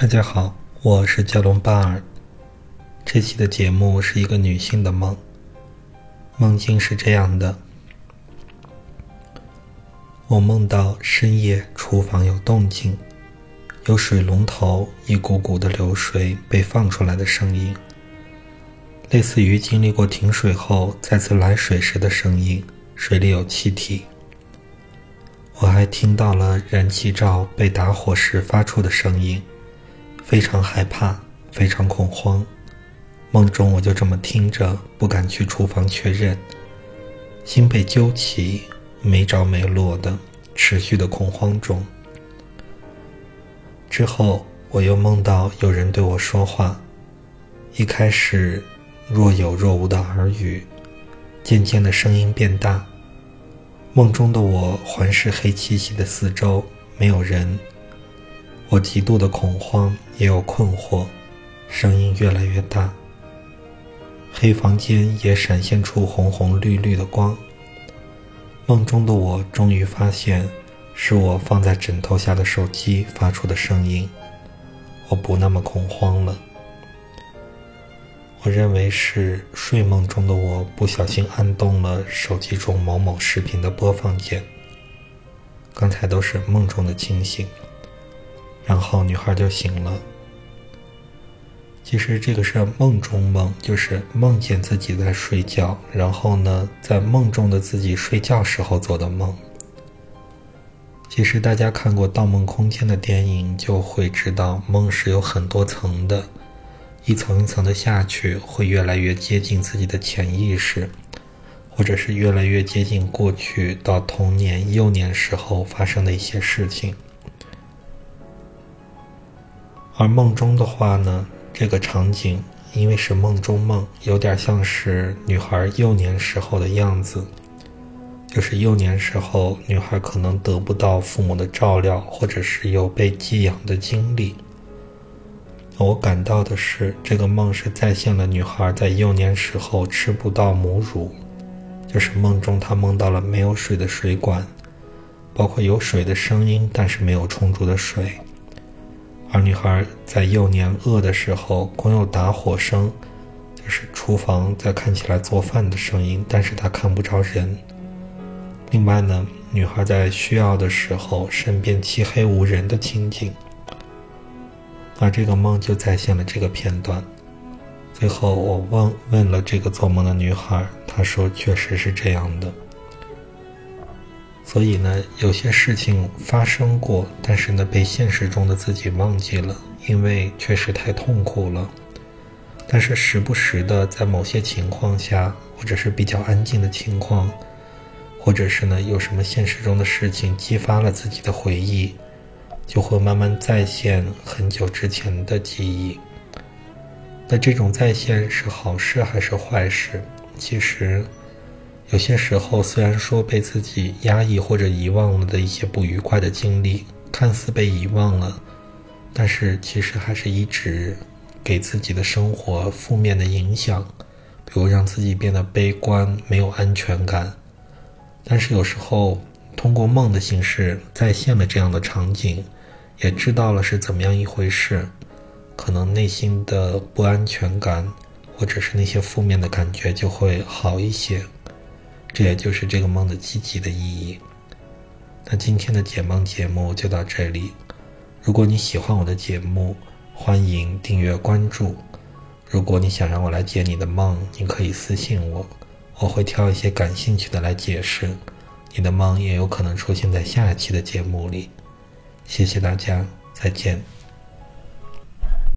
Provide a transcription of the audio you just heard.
大家好，我是加隆巴尔。这期的节目是一个女性的梦，梦境是这样的：我梦到深夜厨房有动静，有水龙头一股股的流水被放出来的声音，类似于经历过停水后再次来水时的声音，水里有气体。我还听到了燃气灶被打火时发出的声音，非常害怕，非常恐慌。梦中我就这么听着，不敢去厨房确认，心被揪起，没着没落的，持续的恐慌中。之后我又梦到有人对我说话，一开始若有若无的耳语，渐渐的声音变大。梦中的我环视黑漆漆的四周，没有人。我极度的恐慌，也有困惑，声音越来越大。黑房间也闪现出红红绿绿的光。梦中的我终于发现，是我放在枕头下的手机发出的声音。我不那么恐慌了。我认为是睡梦中的我不小心按动了手机中某某视频的播放键。刚才都是梦中的清醒，然后女孩就醒了。其实这个是梦中梦，就是梦见自己在睡觉，然后呢，在梦中的自己睡觉时候做的梦。其实大家看过《盗梦空间》的电影，就会知道梦是有很多层的。一层一层的下去，会越来越接近自己的潜意识，或者是越来越接近过去到童年、幼年时候发生的一些事情。而梦中的话呢，这个场景因为是梦中梦，有点像是女孩幼年时候的样子，就是幼年时候女孩可能得不到父母的照料，或者是有被寄养的经历。我感到的是，这个梦是再现了女孩在幼年时候吃不到母乳，就是梦中她梦到了没有水的水管，包括有水的声音，但是没有充足的水。而女孩在幼年饿的时候，光有打火声，就是厨房在看起来做饭的声音，但是她看不着人。另外呢，女孩在需要的时候，身边漆黑无人的情景。而这个梦就再现了这个片段。最后，我问问了这个做梦的女孩，她说确实是这样的。所以呢，有些事情发生过，但是呢，被现实中的自己忘记了，因为确实太痛苦了。但是时不时的，在某些情况下，或者是比较安静的情况，或者是呢，有什么现实中的事情激发了自己的回忆。就会慢慢再现很久之前的记忆。那这种再现是好事还是坏事？其实，有些时候虽然说被自己压抑或者遗忘了的一些不愉快的经历，看似被遗忘了，但是其实还是一直给自己的生活负面的影响，比如让自己变得悲观、没有安全感。但是有时候通过梦的形式再现了这样的场景。也知道了是怎么样一回事，可能内心的不安全感，或者是那些负面的感觉就会好一些。这也就是这个梦的积极的意义。那今天的解梦节目就到这里。如果你喜欢我的节目，欢迎订阅关注。如果你想让我来解你的梦，你可以私信我，我会挑一些感兴趣的来解释。你的梦也有可能出现在下一期的节目里。谢谢大家，再见。